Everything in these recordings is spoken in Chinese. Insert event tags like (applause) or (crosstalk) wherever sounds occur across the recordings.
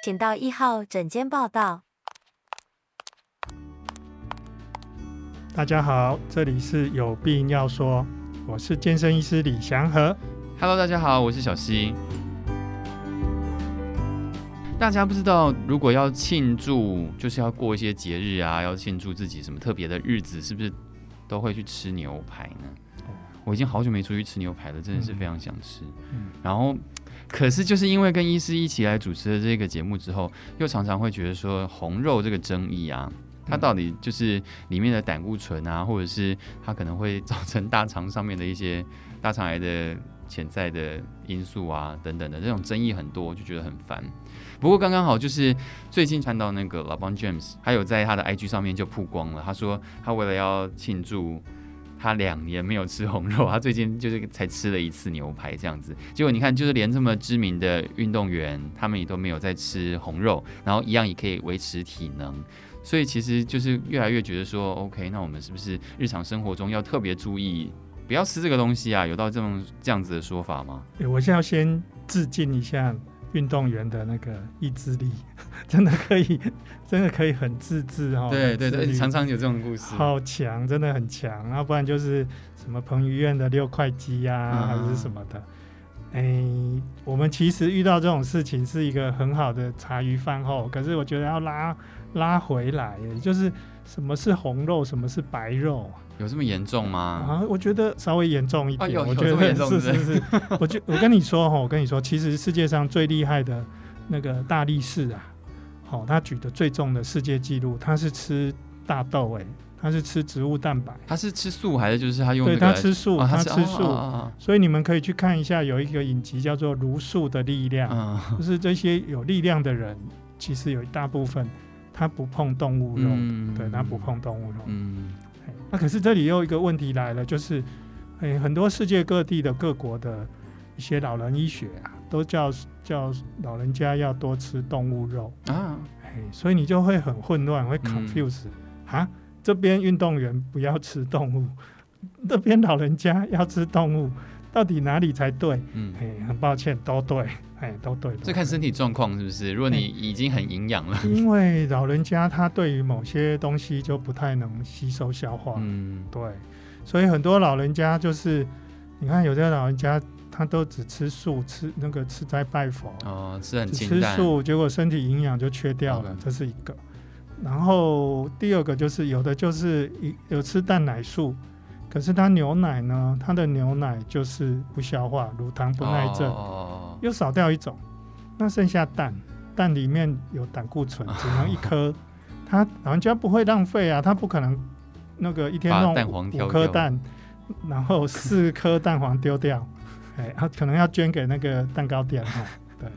请到一号诊间报到。大家好，这里是有病要说，我是健身医师李祥和。Hello，大家好，我是小溪。大家不知道，如果要庆祝，就是要过一些节日啊，要庆祝自己什么特别的日子，是不是都会去吃牛排呢？哦、我已经好久没出去吃牛排了，真的是非常想吃。嗯、然后，可是就是因为跟医师一起来主持了这个节目之后，又常常会觉得说红肉这个争议啊，它到底就是里面的胆固醇啊，或者是它可能会造成大肠上面的一些大肠癌的潜在的因素啊等等的这种争议很多，就觉得很烦。不过刚刚好，就是最近看到那个 LeBron James，还有在他的 IG 上面就曝光了。他说他为了要庆祝他两年没有吃红肉，(laughs) 他最近就是才吃了一次牛排这样子。结果你看，就是连这么知名的运动员，他们也都没有在吃红肉，然后一样也可以维持体能。所以其实就是越来越觉得说，OK，那我们是不是日常生活中要特别注意，不要吃这个东西啊？有到这种这样子的说法吗？我现在要先致敬一下。运动员的那个意志力，(laughs) 真的可以，真的可以很自制哦。对对对，常常有这种故事。好强，真的很强。要不然就是什么彭于晏的六块肌呀、啊，嗯、还是什么的。哎、欸，我们其实遇到这种事情是一个很好的茶余饭后，可是我觉得要拉拉回来，就是什么是红肉，什么是白肉。有这么严重吗？啊，我觉得稍微严重一点。啊、我觉得是是是，(laughs) 我就我跟你说哈，我跟你说，其实世界上最厉害的那个大力士啊，好，他举的最重的世界纪录，他是吃大豆哎、欸，他是吃植物蛋白。他是吃素还是就是他用、那个？对他吃素，他吃素。所以你们可以去看一下，有一个影集叫做《如素的力量》，哦，就是这些有力量的人，其实有一大部分他不碰动物肉，嗯、对他不碰动物肉。嗯。那、啊、可是这里又一个问题来了，就是，诶、欸，很多世界各地的各国的一些老人医学啊，都叫叫老人家要多吃动物肉啊，哎、欸，所以你就会很混乱，会 confuse、嗯、啊，这边运动员不要吃动物，那边老人家要吃动物。到底哪里才对？嗯，哎，很抱歉，都对，哎，都对。这看身体状况是不是？如果你已经很营养了，因为老人家他对于某些东西就不太能吸收消化，嗯，对，所以很多老人家就是，你看有的老人家他都只吃素，吃那个吃斋拜佛，哦，吃很清淡，吃素，结果身体营养就缺掉了，这是一个。然后第二个就是有的就是有吃蛋奶素。可是他牛奶呢？他的牛奶就是不消化，乳糖不耐症，哦、又少掉一种。那剩下蛋，蛋里面有胆固醇，只能一颗。他老人家不会浪费啊，他不可能那个一天弄五颗蛋，然后四颗蛋黄丢掉。哎，他可能要捐给那个蛋糕店哈。对，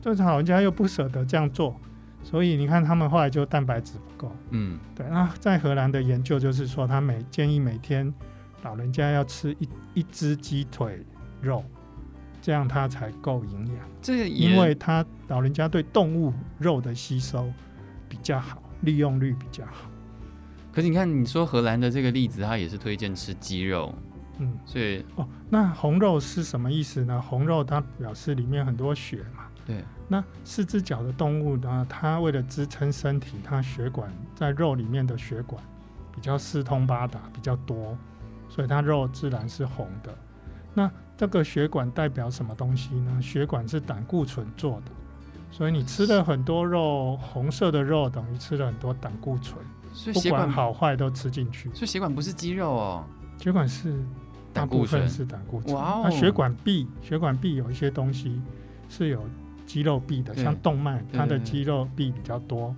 就是老人家又不舍得这样做。所以你看，他们后来就蛋白质不够。嗯，对。那在荷兰的研究就是说，他每建议每天老人家要吃一一只鸡腿肉，这样他才够营养。这因为他老人家对动物肉的吸收比较好，利用率比较好。可是你看，你说荷兰的这个例子，他也是推荐吃鸡肉。嗯，所以哦，那红肉是什么意思呢？红肉它表示里面很多血嘛。对。那四只脚的动物呢？它为了支撑身体，它血管在肉里面的血管比较四通八达，比较多，所以它肉自然是红的。那这个血管代表什么东西呢？血管是胆固醇做的，所以你吃了很多肉，红色的肉等于吃了很多胆固醇，所以血管好坏都吃进去。所以血管不是肌肉哦，血管是大部分是胆固醇。哇哦，那血管壁，血管壁有一些东西是有。肌肉壁的，像动脉，它的肌肉壁比较多，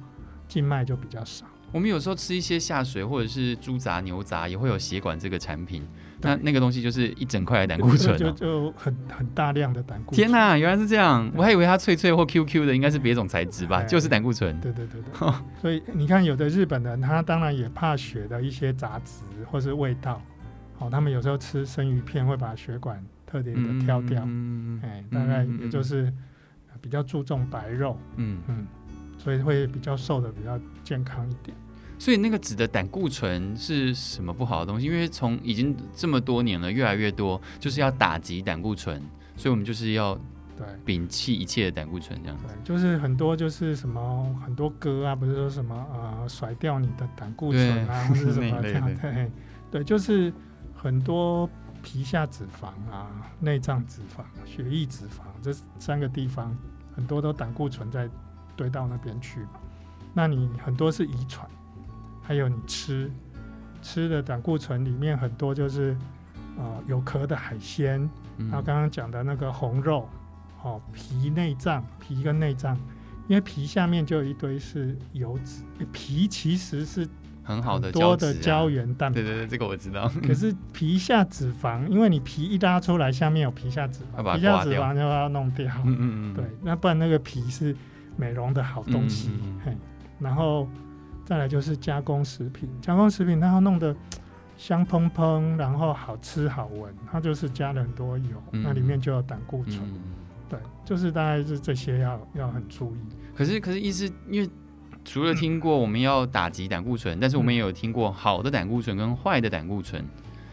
静脉就比较少。我们有时候吃一些下水或者是猪杂、牛杂，也会有血管这个产品。那那个东西就是一整块的胆固醇，(laughs) 就就很很大量的胆固醇。天哪，原来是这样！我还以为它脆脆或 Q Q 的，应该是别种材质吧？就是胆固醇。对对对对。所以你看，有的日本人他当然也怕血的一些杂质或是味道，好，他们有时候吃生鱼片会把血管特别的挑掉。嗯，哎，大概也就是。比较注重白肉，嗯嗯，所以会比较瘦的比较健康一点。所以那个指的胆固醇是什么不好的东西？因为从已经这么多年了，越来越多就是要打击胆固醇，所以我们就是要对，摒弃一切的胆固醇这样子。对，就是很多就是什么很多歌啊，不是说什么呃甩掉你的胆固醇啊，或者什么 (laughs) 这样对，对，就是很多皮下脂肪啊、内脏脂肪、血液脂肪这三个地方，很多都胆固醇在堆到那边去。那你很多是遗传，还有你吃吃的胆固醇里面很多就是。呃，有壳的海鲜，然后刚刚讲的那个红肉，哦，皮内脏，皮跟内脏，因为皮下面就有一堆是油脂，皮其实是很好的多的胶原蛋白，对对对，这个我知道。(laughs) 可是皮下脂肪，因为你皮一拉出来，下面有皮下脂肪，皮下脂肪就要弄掉，嗯嗯嗯，(laughs) 对，那不然那个皮是美容的好东西，嗯嗯嗯嘿，然后再来就是加工食品，加工食品它要弄得。香喷喷，然后好吃好闻，它就是加了很多油，嗯、那里面就有胆固醇。嗯、对，就是大概是这些要要很注意。可是可是意思，因为除了听过我们要打击胆固醇，嗯、但是我们也有听过好的胆固醇跟坏的胆固醇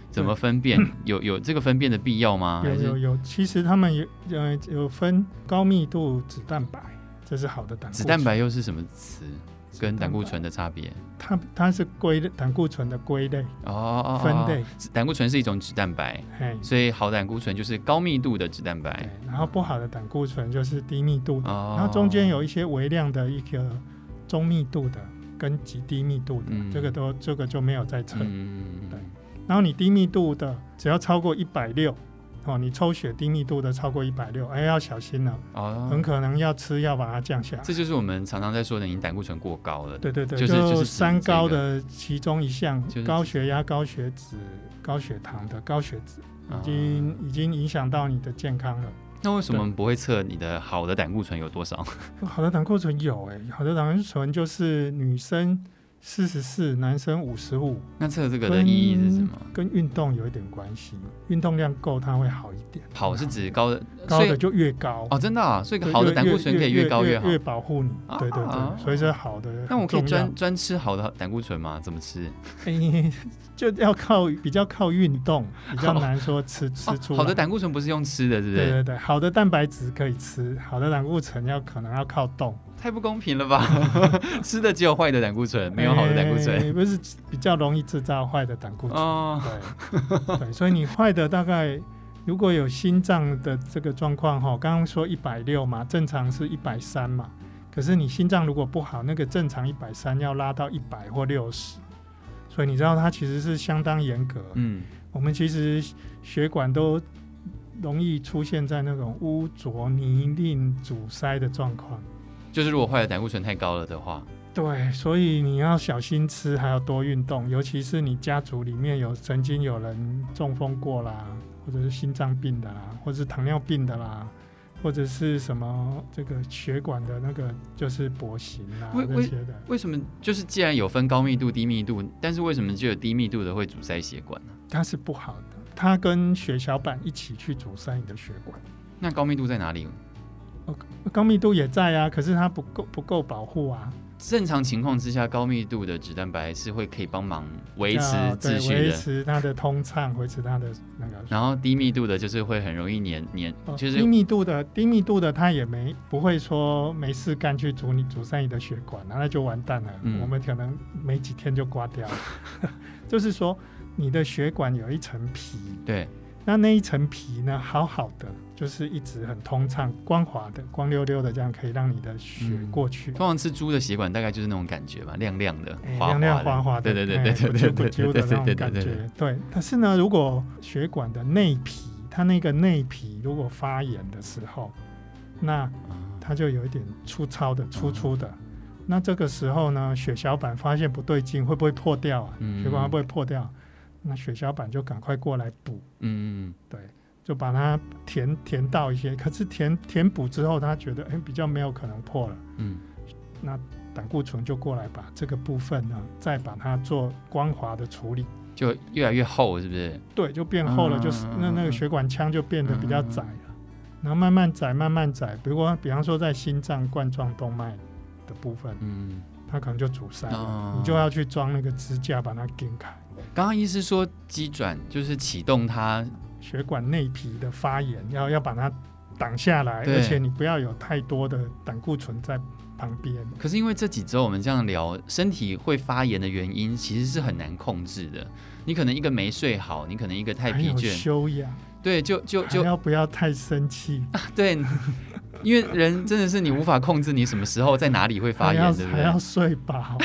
怎么分辨？(laughs) 有有这个分辨的必要吗？有有有，其实他们有呃有分高密度脂蛋白，这是好的胆固醇。脂蛋白又是什么词？跟胆固醇的差别，它它是归类胆固醇的归类哦，分类。胆固醇是一种脂蛋白，嘿所以好胆固醇就是高密度的脂蛋白，然后不好的胆固醇就是低密度的，哦、然后中间有一些微量的一个中密度的跟极低密度的，嗯、这个都这个就没有在测。嗯、对，然后你低密度的只要超过一百六。哦，你抽血低密度的超过一百六，哎，要小心了，哦，很可能要吃药把它降下来。这就是我们常常在说的，你胆固醇过高了。对对对，就是就是三高的其中一项，高血压、高血脂、高血糖的高血脂，已经已经影响到你的健康了。那为什么不会测你的好的胆固醇有多少？(laughs) 好的胆固醇有哎，好的胆固醇就是女生。四十四，男生五十五。那测这个的意义是什么？跟运动有一点关系，运动量够，它会好一点。好是指高的，高的就越高哦，真的啊，所以好的胆固醇可以越高越好，越保护你。对对对，所以是好的。那我可以专专吃好的胆固醇吗？怎么吃？(laughs) 就要靠比较靠运动，比较难说吃吃出。好的胆固醇不是用吃的，是不是？对对对，好的蛋白质可以吃，好的胆固醇要可能要靠动。太不公平了吧！(laughs) 吃的只有坏的胆固醇，没有好的胆固醇，欸、不是比较容易制造坏的胆固醇？哦、对，对，所以你坏的大概如果有心脏的这个状况哈，刚刚说一百六嘛，正常是一百三嘛，可是你心脏如果不好，那个正常一百三要拉到一百或六十，所以你知道它其实是相当严格。嗯，我们其实血管都容易出现在那种污浊、泥泞、阻塞的状况。就是如果坏的胆固醇太高了的话，对，所以你要小心吃，还要多运动，尤其是你家族里面有曾经有人中风过啦，或者是心脏病的啦，或者是糖尿病的啦，或者是什么这个血管的那个就是跛行啊这些的。为什么？就是既然有分高密度、低密度，但是为什么就有低密度的会阻塞血管呢？它是不好的，它跟血小板一起去阻塞你的血管。那高密度在哪里？高密度也在啊，可是它不够不够保护啊。正常情况之下，高密度的脂蛋白是会可以帮忙维持秩序的，维持它的通畅，维持它的那个。然后低密度的就是会很容易粘粘，就是低密度的低密度的它也没不会说没事干去阻你阻塞你的血管，那就完蛋了。嗯、我们可能没几天就挂掉了。(laughs) 就是说你的血管有一层皮，对。那那一层皮呢，好好的，就是一直很通畅、光滑的、光溜溜的，这样可以让你的血过去。通常吃猪的血管大概就是那种感觉吧，亮亮的、亮亮滑滑的，对对对对对对对对的那种感觉。对，但是呢，如果血管的内皮，它那个内皮如果发炎的时候，那它就有一点粗糙的、粗粗的。那这个时候呢，血小板发现不对劲，会不会破掉啊？血管会不会破掉？那血小板就赶快过来补，嗯，对，就把它填填到一些，可是填填补之后，他觉得哎、欸、比较没有可能破了，嗯，那胆固醇就过来把这个部分呢，再把它做光滑的处理，就越来越厚，是不是？对，就变厚了，就是那那个血管腔就变得比较窄了，然后慢慢窄，慢慢窄，比如比方说在心脏冠状动脉的部分，嗯，它可能就阻塞了，你就要去装那个支架把它顶开。刚刚医师说肌转就是启动它血管内皮的发炎，要要把它挡下来，而且你不要有太多的胆固醇在旁边。可是因为这几周我们这样聊，身体会发炎的原因其实是很难控制的。你可能一个没睡好，你可能一个太疲倦，休养，对，就就就要不要太生气？啊 (laughs) 对。因为人真的是你无法控制，你什么时候在哪里会发炎，对不对？还要睡饱。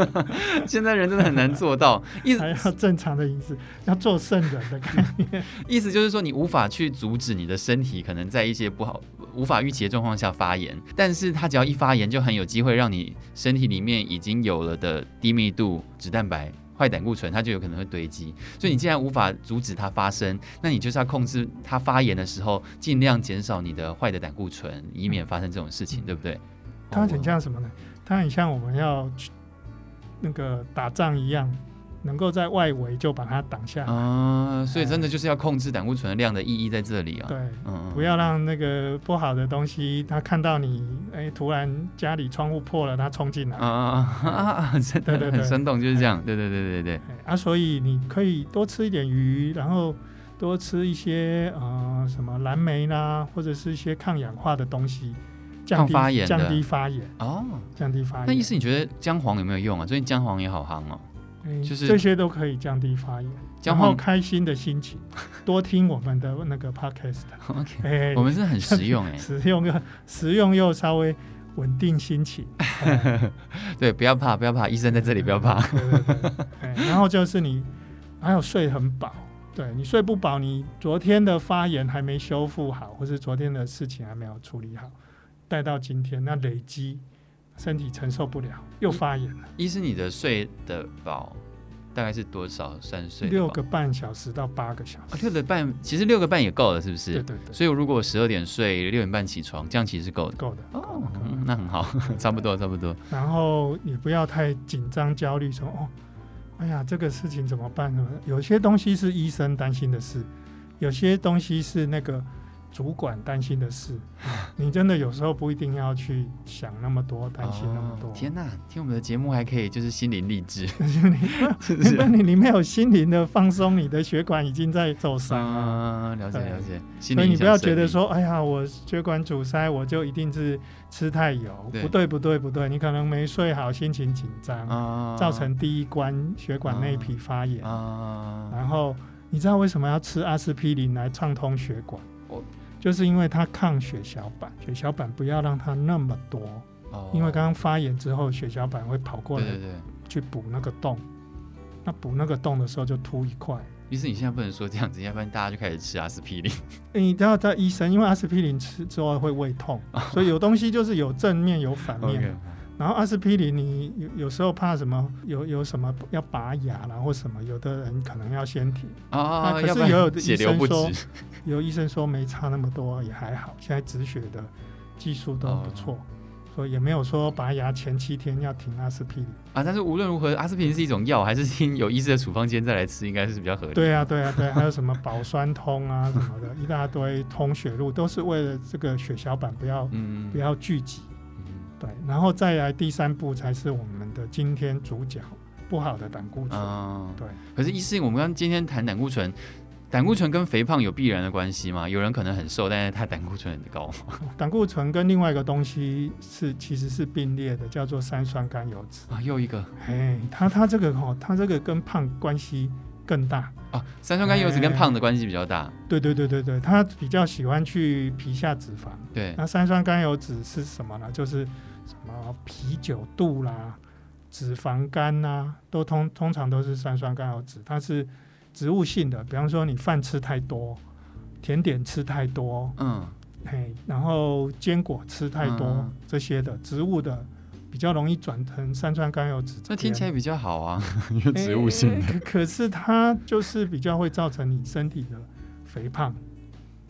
(laughs) 现在人真的很难做到，(laughs) 意思还要正常的饮食，要做圣人的概念。(laughs) 意思就是说，你无法去阻止你的身体可能在一些不好、无法预期的状况下发炎，但是它只要一发炎，就很有机会让你身体里面已经有了的低密度脂蛋白。坏胆固醇，它就有可能会堆积，所以你既然无法阻止它发生，那你就是要控制它发炎的时候，尽量减少你的坏的胆固醇，以免发生这种事情，嗯、对不对？它很像什么呢？它很像我们要去那个打仗一样。能够在外围就把它挡下来啊，所以真的就是要控制胆固醇的量的意义在这里啊。对，嗯，不要让那个不好的东西，他看到你，哎，突然家里窗户破了，他冲进来啊啊啊！对对对，很生动，就是这样。对对对对对。啊，所以你可以多吃一点鱼，然后多吃一些呃什么蓝莓啦，或者是一些抗氧化的东西，降低发炎，降低发炎哦，降低发炎。那意思你觉得姜黄有没有用啊？最近姜黄也好夯哦。就是这些都可以降低发炎，然后开心的心情，(laughs) 多听我们的那个 podcast。OK，我们是很实用哎，(laughs) 实用又实用又稍微稳定心情。(laughs) 对，不要怕，不要怕，医生在这里，不要怕。对对对。然后就是你还有睡很饱，对你睡不饱，你昨天的发炎还没修复好，或是昨天的事情还没有处理好，带到今天，那累积。身体承受不了，又发炎了。医生，你的睡的饱大概是多少三睡？六个半小时到八个小时。哦，六个半，其实六个半也够了，是不是？对对对。所以如果十二点睡，六点半起床，这样其实是够的。够的。哦，那很好，差不多差不多。然后你不要太紧张焦虑，说哦，哎呀，这个事情怎么办呢？有些东西是医生担心的事，有些东西是那个。主管担心的事，你真的有时候不一定要去想那么多，担心那么多。哦、天哪，听我们的节目还可以就是心灵励志，(laughs) 那你你没有心灵的放松，你的血管已经在受伤。啊。了解了解，所以你不要觉得说，哎呀，我血管阻塞，我就一定是吃太油。不对不对不对，你可能没睡好，心情紧张，啊、造成第一关血管内皮发炎。啊、然后你知道为什么要吃阿司匹林来畅通血管？就是因为它抗血小板，血小板不要让它那么多，哦、因为刚刚发炎之后，血小板会跑过来去补那个洞，那补那个洞的时候就凸一块。于是你现在不能说这样子，要不然大家就开始吃阿司匹林。(laughs) 你都要在医生，因为阿司匹林吃之后会胃痛，哦、所以有东西就是有正面有反面。(laughs) Okay. 然后阿司匹林，你有有时候怕什么？有有什么要拔牙啦，或什么？有的人可能要先停啊。可是也有的 (laughs) 医生说，(laughs) 有医生说没差那么多，也还好。现在止血的技术都不错，所以也没有说拔牙前七天要停阿司匹林啊。但是无论如何，阿司匹林是一种药，还是听有医师的处方间再来吃，应该是比较合理。对啊，对啊，对，还有什么保酸通啊什么的，一大堆通血路，都是为了这个血小板不要不要聚集。对，然后再来第三步才是我们的今天主角，不好的胆固醇。哦、对，可是医师，我们刚今天谈胆固醇，胆固醇跟肥胖有必然的关系吗？有人可能很瘦，但是他胆固醇很高。胆固醇跟另外一个东西是其实是并列的，叫做三酸甘油脂啊，又一个。哎，他他这个哦，他这个跟胖关系更大啊。三酸甘油脂跟胖的关系比较大。对对对对对，他比较喜欢去皮下脂肪。对，那三酸甘油脂是什么呢？就是什么啤酒肚啦、脂肪肝呐，都通通常都是三酸甘油脂，它是植物性的。比方说你饭吃太多，甜点吃太多，嗯，嘿，然后坚果吃太多，嗯、这些的植物的比较容易转成三酸甘油酯。这听起来比较好啊，(laughs) 因为植物性的。欸、(laughs) 可是它就是比较会造成你身体的肥胖，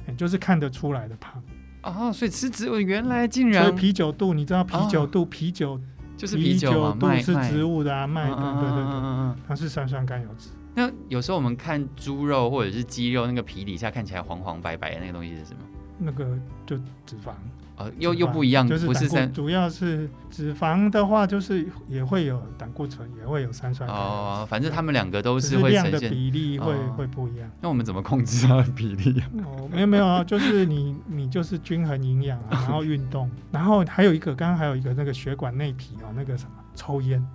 欸、就是看得出来的胖。哦，所以吃植物原来竟然，所以啤酒肚，你知道啤酒肚，啤酒就是啤酒肚是植物的啊，麦的，对对对，它是三酸甘油酯。那有时候我们看猪肉或者是鸡肉，那个皮底下看起来黄黄白白的那个东西是什么？那个就脂肪。呃，又又不一样，就是不是三，主要是脂肪的话，就是也会有胆固醇，也会有三酸甘油。哦，反正他们两个都是会呈现比例会、哦、会不一样。那我们怎么控制它的比例？哦，没有没有啊，就是你你就是均衡营养啊，(laughs) 然后运动，然后还有一个，刚刚还有一个那个血管内皮啊，那个什么抽烟，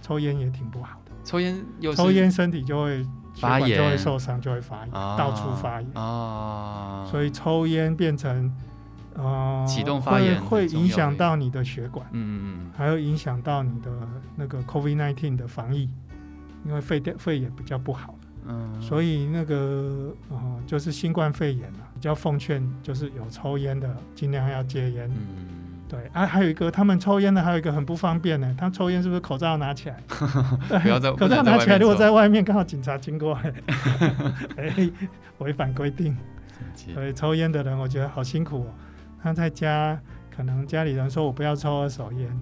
抽烟也挺不好的。抽烟有抽烟身体就会发炎，就会受伤，就会发炎，哦、到处发炎啊、哦。所以抽烟变成。呃，启动发炎会会影响到你的血管，嗯嗯还有影响到你的那个 COVID-19 的防疫，因为肺电肺也比较不好，嗯，所以那个呃就是新冠肺炎啊，比较奉劝就是有抽烟的尽量要戒烟，嗯，对啊，还有一个他们抽烟的还有一个很不方便呢，他抽烟是不是口罩要拿起来？(laughs) 不要在口罩拿起来，如果在外面刚好警察经过，(laughs) 哎、欸，违反规定，所以抽烟的人我觉得好辛苦哦。他在家，可能家里人说我不要抽二手烟，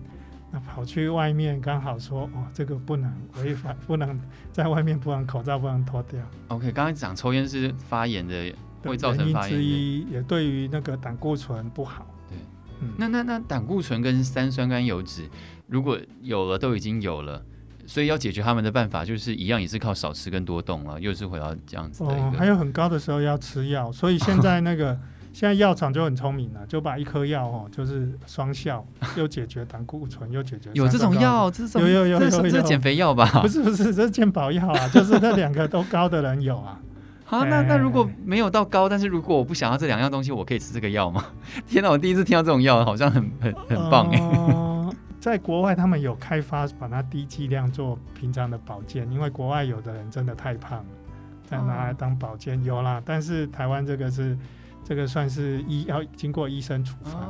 那跑去外面刚好说哦，这个不能违反，不能在外面不能口罩不能脱掉。OK，刚刚讲抽烟是发炎的，会造成发炎之一，也对于那个胆固醇不好。那那那胆固醇跟三酸甘油脂如果有了都已经有了，所以要解决他们的办法就是一样，也是靠少吃跟多动了，又是回到这样子的。哦，还有很高的时候要吃药，所以现在那个。现在药厂就很聪明了，就把一颗药哦，就是双效，又解决胆固醇，又解决有这种药，这种有有有有，有，这是减肥药吧？不是不是，这是健保药啊，就是那两个都高的人有啊。好，那那如果没有到高，但是如果我不想要这两样东西，我可以吃这个药吗？(laughs) 天哪，我第一次听到这种药，好像很很很棒哎、呃。(laughs) 在国外，他们有开发把它低剂量做平常的保健，因为国外有的人真的太胖了，再拿来当保健有啦。但是台湾这个是。这个算是医要经过医生处方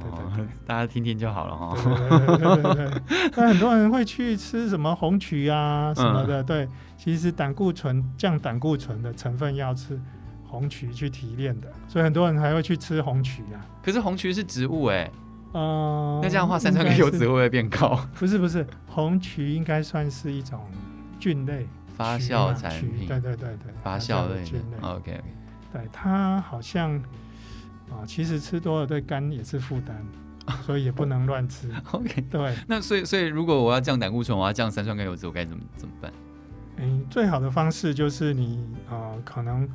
对对对，(laughs) 大家听听就好了哈。对对对对，(laughs) 但很多人会去吃什么红曲啊什么的，嗯、对，其实胆固醇降胆固醇的成分要吃红曲去提炼的，所以很多人还会去吃红曲啊。可是红曲是植物哎、欸，嗯，那这样的话三酸甘油脂会不会变高？不是不是，红曲应该算是一种菌类发酵产品，对对对对，发酵类菌类。OK OK。对它好像啊，其实吃多了对肝也是负担，所以也不能乱吃。(laughs) OK，对。那所以所以如果我要降胆固醇，我要降三酸甘油脂，我该怎么怎么办？嗯，最好的方式就是你啊、呃，可能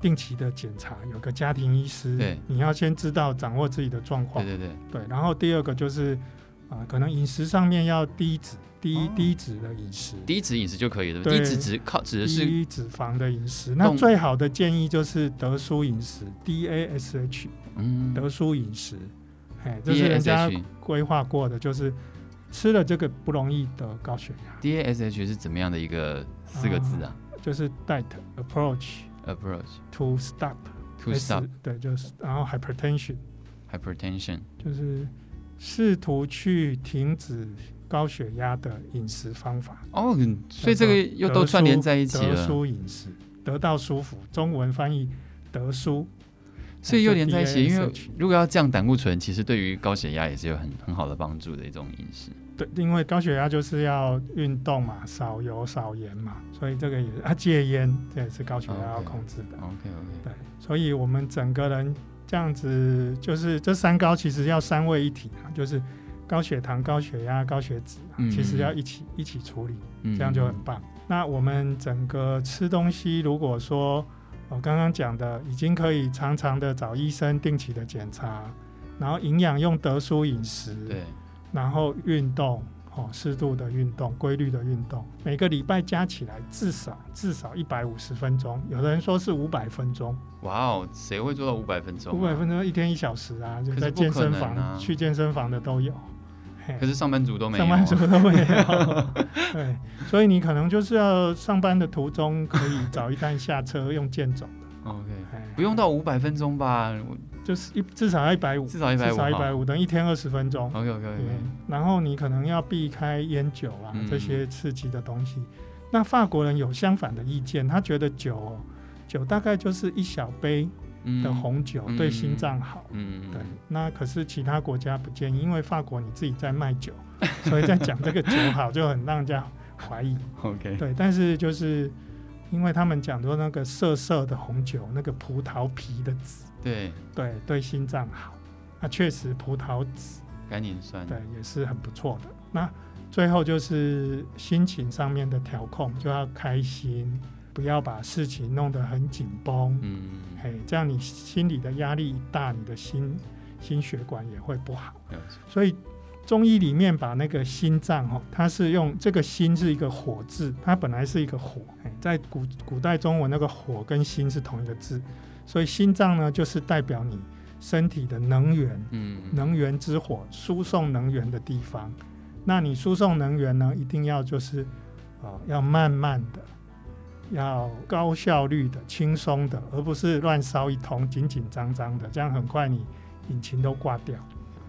定期的检查，有个家庭医师。对。你要先知道掌握自己的状况。对对对。对，然后第二个就是啊、呃，可能饮食上面要低脂。低低脂的饮食，低脂饮食就可以了。低脂脂靠指的是低脂肪的饮食。那最好的建议就是德舒饮食，DASH，嗯，德舒饮食，哎，这是人家规划过的，就是吃了这个不容易得高血压。DASH 是怎么样的一个四个字啊？啊就是 diet approach approach to stop to stop，对，就是然后 hypertension hypertension 就是试图去停止。高血压的饮食方法哦，所以这个又都串联在一起了。德舒饮食，得到舒服，中文翻译德舒，所以又连在一起。因为如果要降胆固醇，其实对于高血压也是有很 (laughs) 很好的帮助的一种饮食。对，因为高血压就是要运动嘛，少油少盐嘛，所以这个也是啊，戒烟这也是高血压要控制的。OK OK. 对，所以我们整个人这样子，就是这三高其实要三位一体啊，就是。高血糖、高血压、高血脂，啊，其实要一起、嗯、一起处理，这样就很棒。嗯、那我们整个吃东西，如果说我刚刚讲的，已经可以常常的找医生定期的检查，然后营养用德舒饮食，对，然后运动，哦，适度的运动，规律的运动，每个礼拜加起来至少至少一百五十分钟，有的人说是五百分钟。哇哦，谁会做到五百分钟、啊？五百分钟一天一小时啊，就在健身房、啊、去健身房的都有。可是上班族都没有，上班族都没有。(laughs) 对，所以你可能就是要上班的途中可以找一单下车用健走的。(laughs) OK，不用到五百分钟吧？就是一至少要一百五，至少一百五，至少一百五，等一天二十分钟。OK OK OK。然后你可能要避开烟酒啊这些刺激的东西。那法国人有相反的意见，他觉得酒酒大概就是一小杯。的红酒对心脏好，嗯，对。那可是其他国家不建议，因为法国你自己在卖酒，(laughs) 所以在讲这个酒好就很让人家怀疑。OK，对。但是就是因为他们讲说那个涩涩的红酒，那个葡萄皮的籽，对对对心脏好，那，确实葡萄籽甘宁酸对也是很不错的。那最后就是心情上面的调控，就要开心，不要把事情弄得很紧绷。嗯，嘿，这样你心里的压力一大，你的心心血管也会不好。所以中医里面把那个心脏哈，它是用这个心是一个火字，它本来是一个火，在古古代中文那个火跟心是同一个字。所以心脏呢，就是代表你身体的能源，嗯，能源之火，输送能源的地方。那你输送能源呢，一定要就是，啊、呃，要慢慢的，要高效率的、轻松的，而不是乱烧一通、紧紧张张的，这样很快你引擎都挂掉。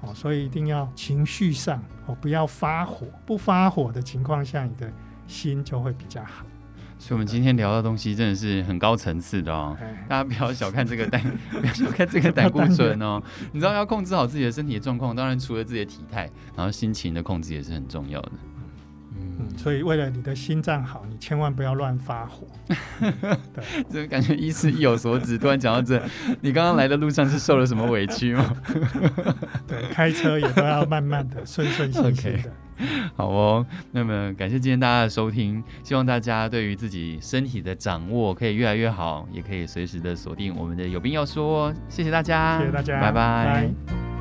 哦，所以一定要情绪上哦，不要发火，不发火的情况下，你的心就会比较好。所以，我们今天聊的东西真的是很高层次的哦。大家不要小看这个胆，(laughs) 不要小看这个胆固醇哦。(laughs) 你知道要控制好自己的身体的状况，当然除了自己的体态，然后心情的控制也是很重要的。嗯，所以为了你的心脏好，你千万不要乱发火。(laughs) 对，这感觉医师意有所指。突然讲到这，你刚刚来的路上是受了什么委屈吗？(laughs) 对，开车也都要慢慢的、顺顺心心的。(laughs) Okay. 好哦，那么感谢今天大家的收听，希望大家对于自己身体的掌握可以越来越好，也可以随时的锁定我们的有病要说。谢谢大家，谢谢大家，拜拜。拜拜。